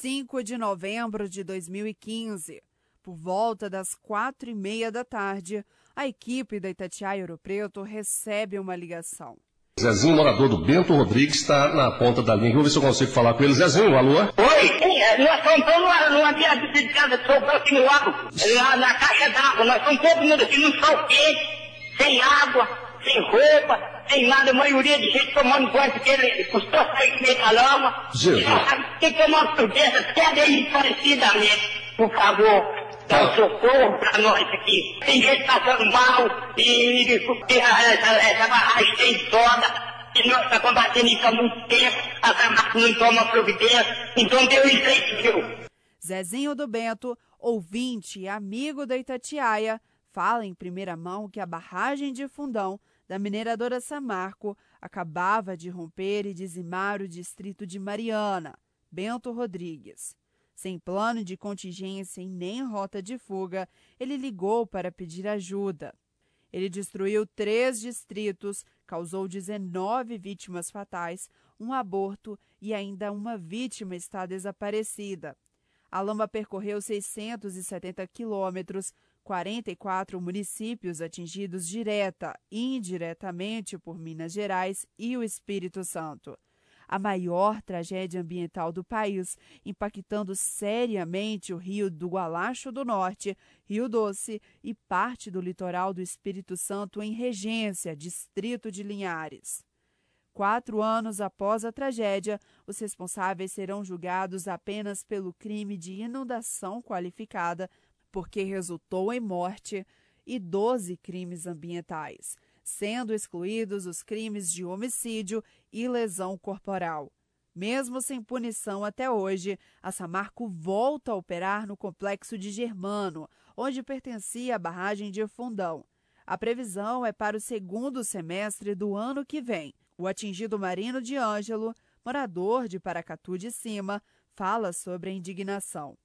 5 de novembro de 2015. Por volta das quatro e meia da tarde, a equipe da Itatiaia Ouro Preto recebe uma ligação. Zezinho, morador do Bento Rodrigues, está na ponta da linha. Vou ver se eu consigo falar com ele. Zezinho, alô? Oi, nós estamos numa, numa viagem de casa de sobrou aqui no lago, na, na caixa d'água. Nós estamos todo mundo aqui no sol quente, sem água, sem roupa, sem nada. A maioria de gente tomando banho porque ele custou sair no meio da lama. Jesus. Tem que tomar uma prudência até bem parecidamente, por favor. Dá um socorro pra nós aqui. Tem gente passando mal e, e essa, essa barragem tem soda. E nós estamos combatendo isso há muito tempo. A Camargo não toma providência. Então deu isso aí, viu? Zezinho do Bento, ouvinte e amigo da Itatiaia, fala em primeira mão que a barragem de Fundão da mineradora Samarco acabava de romper e dizimar o distrito de Mariana, Bento Rodrigues. Sem plano de contingência e nem rota de fuga, ele ligou para pedir ajuda. Ele destruiu três distritos, causou 19 vítimas fatais, um aborto e ainda uma vítima está desaparecida. A lama percorreu 670 quilômetros, 44 municípios atingidos direta e indiretamente por Minas Gerais e o Espírito Santo a maior tragédia ambiental do país, impactando seriamente o rio do Gualacho do Norte, Rio Doce e parte do litoral do Espírito Santo em Regência, distrito de Linhares. Quatro anos após a tragédia, os responsáveis serão julgados apenas pelo crime de inundação qualificada, porque resultou em morte, e 12 crimes ambientais sendo excluídos os crimes de homicídio e lesão corporal. Mesmo sem punição até hoje, a Samarco volta a operar no complexo de Germano, onde pertencia a barragem de Fundão. A previsão é para o segundo semestre do ano que vem. O atingido Marino de Ângelo, morador de Paracatu de Cima, fala sobre a indignação.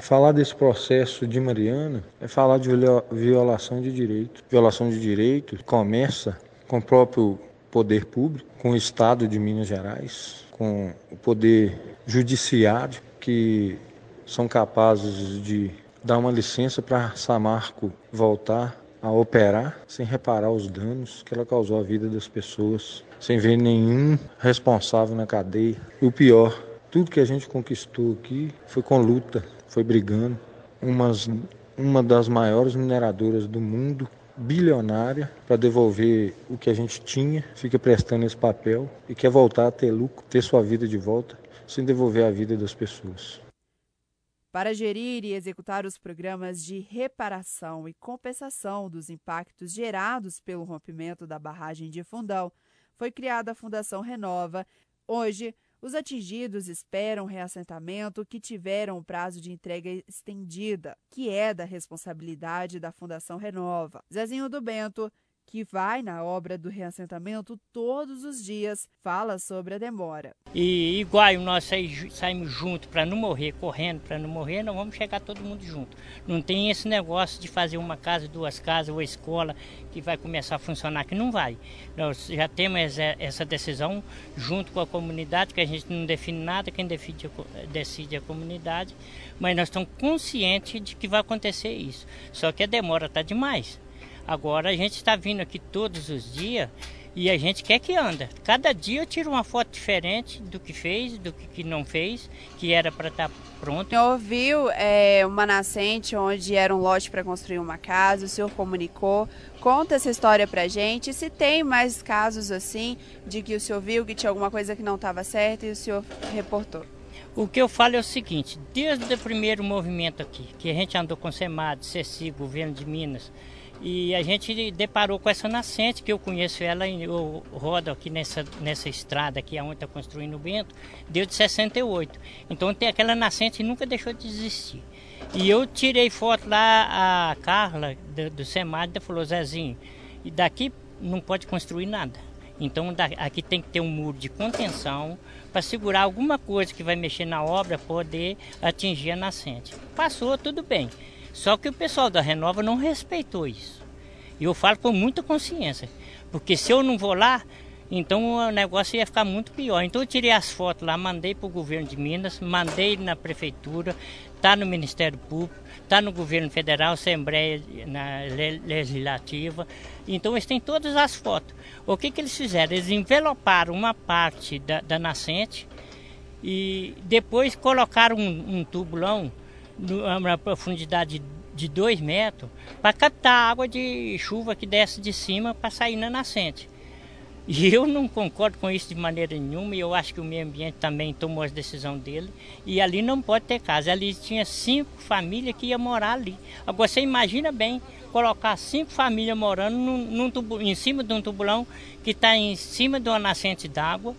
Falar desse processo de Mariana é falar de violação de direito. Violação de direito começa com o próprio poder público, com o Estado de Minas Gerais, com o poder judiciário, que são capazes de dar uma licença para Samarco voltar a operar sem reparar os danos que ela causou à vida das pessoas, sem ver nenhum responsável na cadeia. E o pior, tudo que a gente conquistou aqui foi com luta, foi brigando. Umas, uma das maiores mineradoras do mundo, bilionária, para devolver o que a gente tinha, fica prestando esse papel e quer voltar a ter lucro, ter sua vida de volta, sem devolver a vida das pessoas. Para gerir e executar os programas de reparação e compensação dos impactos gerados pelo rompimento da barragem de Fundão, foi criada a Fundação Renova. Hoje, os atingidos esperam reassentamento que tiveram o prazo de entrega estendida, que é da responsabilidade da Fundação Renova. Zezinho do Bento que vai na obra do reassentamento todos os dias, fala sobre a demora. E igual nós saímos juntos para não morrer, correndo para não morrer, nós vamos chegar todo mundo junto. Não tem esse negócio de fazer uma casa, duas casas ou escola que vai começar a funcionar, que não vai. Nós já temos essa decisão junto com a comunidade, que a gente não define nada, quem decide, decide a comunidade, mas nós estamos conscientes de que vai acontecer isso. Só que a demora está demais. Agora a gente está vindo aqui todos os dias e a gente quer que anda. Cada dia eu tiro uma foto diferente do que fez, do que não fez, que era para estar tá pronto. O viu é, uma nascente onde era um lote para construir uma casa, o senhor comunicou. Conta essa história para gente. Se tem mais casos assim, de que o senhor viu que tinha alguma coisa que não estava certa e o senhor reportou. O que eu falo é o seguinte, desde o primeiro movimento aqui, que a gente andou com o SEMAD, CECI, Governo de Minas, e a gente deparou com essa nascente, que eu conheço ela, eu rodo aqui nessa, nessa estrada aqui onde está construindo o Bento, deu de 68. Então tem aquela nascente e nunca deixou de existir. E eu tirei foto lá, a Carla do, do Semad falou, Zezinho, e daqui não pode construir nada. Então aqui tem que ter um muro de contenção para segurar alguma coisa que vai mexer na obra poder atingir a nascente. Passou, tudo bem. Só que o pessoal da Renova não respeitou isso. E eu falo com muita consciência, porque se eu não vou lá, Então o negócio ia ficar muito pior. Então eu tirei as fotos lá, mandei para o governo de Minas, mandei na prefeitura, está no Ministério Público, está no governo federal, Assembleia na Legislativa. Então eles têm todas as fotos. O que, que eles fizeram? Eles enveloparam uma parte da, da nascente e depois colocaram um, um tubulão numa profundidade de 2 metros para captar a água de chuva que desce de cima para sair na nascente. E eu não concordo com isso de maneira nenhuma, e eu acho que o meio ambiente também tomou a decisão dele. E ali não pode ter casa. Ali tinha cinco famílias que iam morar ali. Agora você imagina bem colocar cinco famílias morando num, num tubo, em cima de um tubulão que está em cima de uma nascente d'água.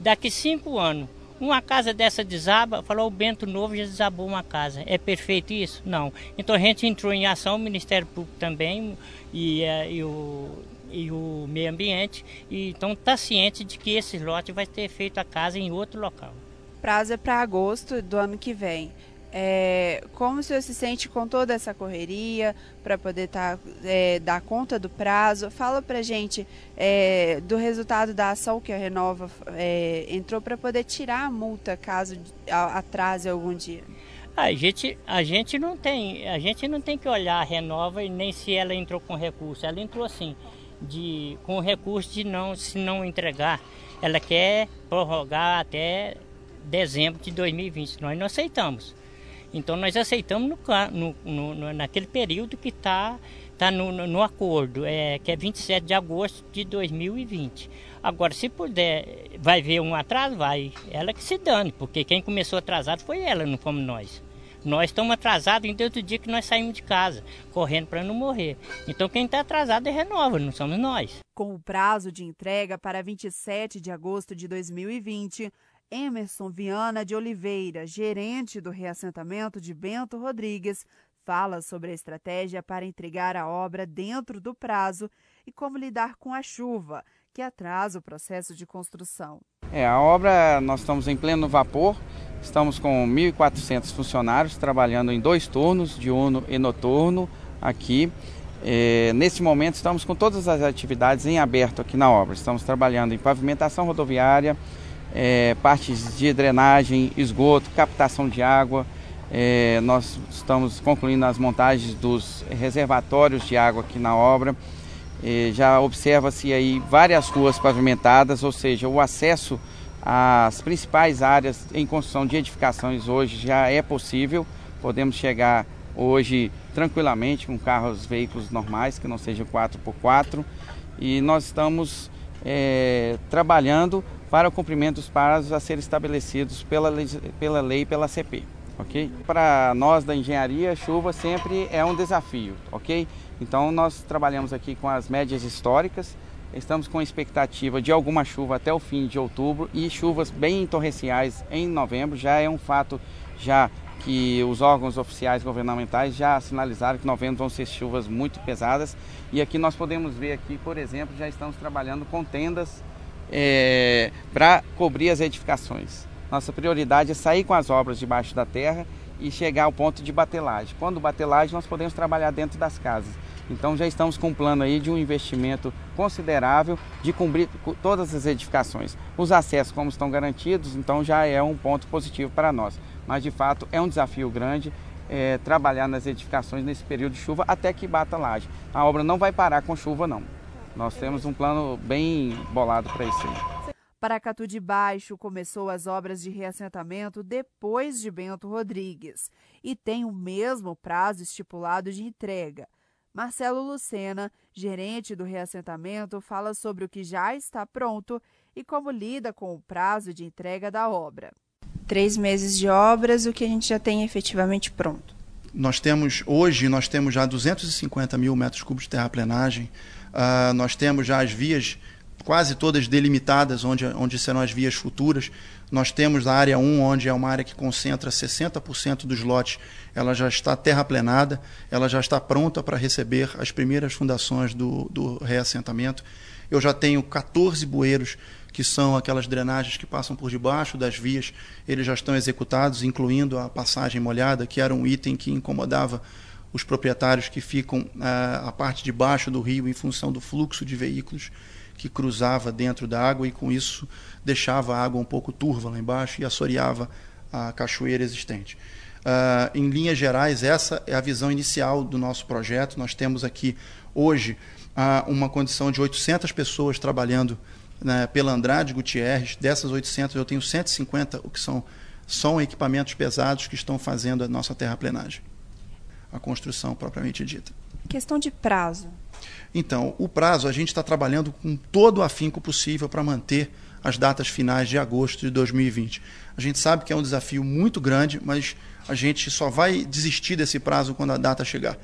Daqui cinco anos, uma casa dessa desaba, falou o Bento Novo já desabou uma casa. É perfeito isso? Não. Então a gente entrou em ação, o Ministério Público também e, uh, e o e o meio ambiente, e então está ciente de que esse lote vai ter feito a casa em outro local. Prazo é para agosto do ano que vem. É, como o senhor se sente com toda essa correria para poder tá, é, dar conta do prazo? Fala para gente é, do resultado da ação que a Renova é, entrou para poder tirar a multa caso atrase algum dia. A gente, a gente não tem, a gente não tem que olhar a Renova e nem se ela entrou com recurso. Ela entrou assim de, com recurso de não, se não entregar, ela quer prorrogar até dezembro de 2020. Nós não aceitamos. Então nós aceitamos no, no, no naquele período que está tá no, no, acordo, é, que é 27 de agosto de 2020. Agora, se puder, vai ver um atraso, vai. Ela que se dane, porque quem começou atrasado foi ela, não fomos nós. Nós estamos atrasados desde o dia que nós saímos de casa, correndo para não morrer. Então quem está atrasado é renova, não somos nós. Com o prazo de entrega para 27 de agosto de 2020, Emerson Viana de Oliveira, gerente do reassentamento de Bento Rodrigues, fala sobre a estratégia para entregar a obra dentro do prazo e como lidar com a chuva, que atrasa o processo de construção. É, a obra nós estamos em pleno vapor, estamos com 1.400 funcionários trabalhando em dois turnos, diurno e noturno aqui. É, nesse momento estamos com todas as atividades em aberto aqui na obra. Estamos trabalhando em pavimentação rodoviária, é, partes de drenagem, esgoto, captação de água. É, nós estamos concluindo as montagens dos reservatórios de água aqui na obra. É, já observa-se aí várias ruas pavimentadas, ou seja, o acesso às principais áreas em construção de edificações hoje já é possível. Podemos chegar hoje tranquilamente com carros, veículos normais, que não sejam 4x4. E nós estamos é, trabalhando para o cumprimento dos prazos a serem estabelecidos pela lei, pela lei pela CP. ok? Para nós da engenharia, chuva sempre é um desafio, ok? Então nós trabalhamos aqui com as médias históricas, estamos com expectativa de alguma chuva até o fim de outubro e chuvas bem torrenciais em novembro. Já é um fato já que os órgãos oficiais governamentais já sinalizaram que novembro vão ser chuvas muito pesadas. E aqui nós podemos ver aqui, por exemplo, já estamos trabalhando com tendas é, para cobrir as edificações. Nossa prioridade é sair com as obras debaixo da terra e chegar ao ponto de batelagem. Quando batelagem, nós podemos trabalhar dentro das casas. Então já estamos com um plano aí de um investimento considerável de cobrir todas as edificações. Os acessos, como estão garantidos, então já é um ponto positivo para nós. Mas de fato é um desafio grande é, trabalhar nas edificações nesse período de chuva até que bata laje. A obra não vai parar com chuva não. Nós temos um plano bem bolado para isso aí. Paracatu de Baixo começou as obras de reassentamento depois de Bento Rodrigues e tem o mesmo prazo estipulado de entrega. Marcelo Lucena, gerente do reassentamento, fala sobre o que já está pronto e como lida com o prazo de entrega da obra. Três meses de obras, o que a gente já tem efetivamente pronto. Nós temos, hoje, nós temos já 250 mil metros cúbicos de terraplenagem, uh, nós temos já as vias quase todas delimitadas, onde, onde serão as vias futuras. Nós temos a área 1, onde é uma área que concentra 60% dos lotes, ela já está terraplenada, ela já está pronta para receber as primeiras fundações do, do reassentamento. Eu já tenho 14 bueiros, que são aquelas drenagens que passam por debaixo das vias, eles já estão executados, incluindo a passagem molhada, que era um item que incomodava os proprietários que ficam uh, a parte de baixo do rio em função do fluxo de veículos que cruzava dentro da água e com isso deixava a água um pouco turva lá embaixo e assoreava a cachoeira existente. Uh, em linhas gerais, essa é a visão inicial do nosso projeto. Nós temos aqui hoje uh, uma condição de 800 pessoas trabalhando né, pela Andrade Gutierrez. Dessas 800, eu tenho 150, o que são, são equipamentos pesados que estão fazendo a nossa terraplenagem, a construção propriamente dita. Questão de prazo. Então, o prazo, a gente está trabalhando com todo o afinco possível para manter as datas finais de agosto de 2020. A gente sabe que é um desafio muito grande, mas a gente só vai desistir desse prazo quando a data chegar.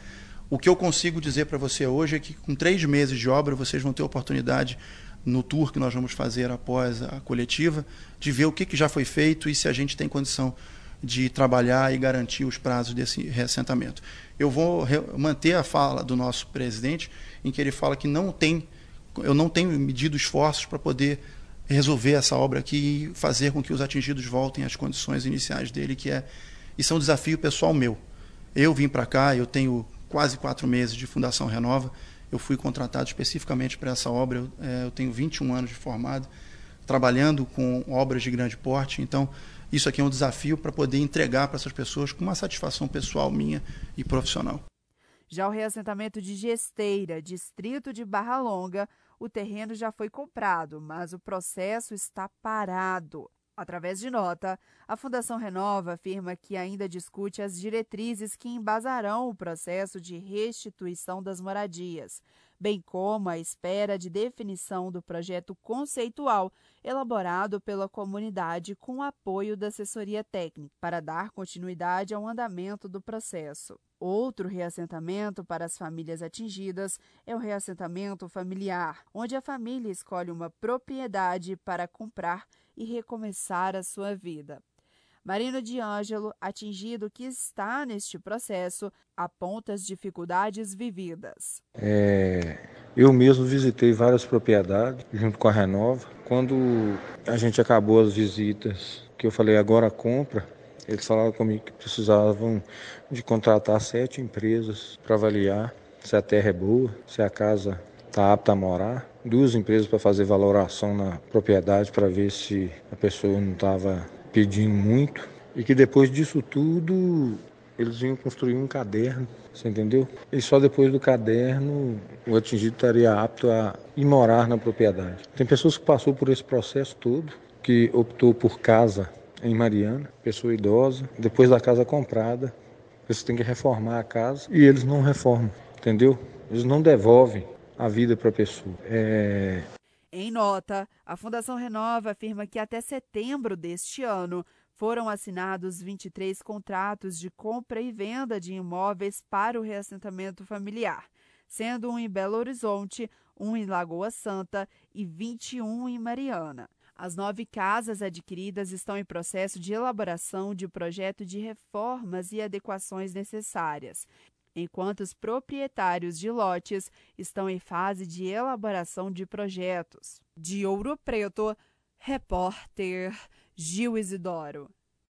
O que eu consigo dizer para você hoje é que com três meses de obra vocês vão ter oportunidade no tour que nós vamos fazer após a coletiva de ver o que, que já foi feito e se a gente tem condição de trabalhar e garantir os prazos desse reassentamento. Eu vou manter a fala do nosso presidente em que ele fala que não tem, eu não tenho medido esforços para poder resolver essa obra aqui e fazer com que os atingidos voltem às condições iniciais dele, que é isso é um desafio pessoal meu. Eu vim para cá, eu tenho quase quatro meses de Fundação Renova, eu fui contratado especificamente para essa obra, eu, é, eu tenho 21 anos de formado, trabalhando com obras de grande porte, então isso aqui é um desafio para poder entregar para essas pessoas com uma satisfação pessoal minha e profissional. Já o reassentamento de Gesteira, distrito de Barra Longa, o terreno já foi comprado, mas o processo está parado. Através de nota, a Fundação Renova afirma que ainda discute as diretrizes que embasarão o processo de restituição das moradias, bem como a espera de definição do projeto conceitual elaborado pela comunidade com apoio da assessoria técnica, para dar continuidade ao andamento do processo. Outro reassentamento para as famílias atingidas é o reassentamento familiar, onde a família escolhe uma propriedade para comprar e recomeçar a sua vida. Marino de Ângelo, atingido que está neste processo, aponta as dificuldades vividas. É, eu mesmo visitei várias propriedades junto com a Renova. Quando a gente acabou as visitas, que eu falei agora compra, eles falaram comigo que precisavam de contratar sete empresas para avaliar se a terra é boa, se a casa está apta a morar. Duas empresas para fazer valoração na propriedade para ver se a pessoa não estava pedindo muito. E que depois disso tudo eles iam construir um caderno, você entendeu? E só depois do caderno o atingido estaria apto a ir morar na propriedade. Tem pessoas que passou por esse processo todo, que optou por casa em Mariana, pessoa idosa, depois da casa comprada, eles têm que reformar a casa e eles não reformam, entendeu? Eles não devolvem a vida para a pessoa. É... Em nota, a Fundação Renova afirma que até setembro deste ano foram assinados 23 contratos de compra e venda de imóveis para o reassentamento familiar, sendo um em Belo Horizonte, um em Lagoa Santa e 21 em Mariana. As nove casas adquiridas estão em processo de elaboração de projeto de reformas e adequações necessárias, enquanto os proprietários de lotes estão em fase de elaboração de projetos. De Ouro Preto, repórter Gil Isidoro.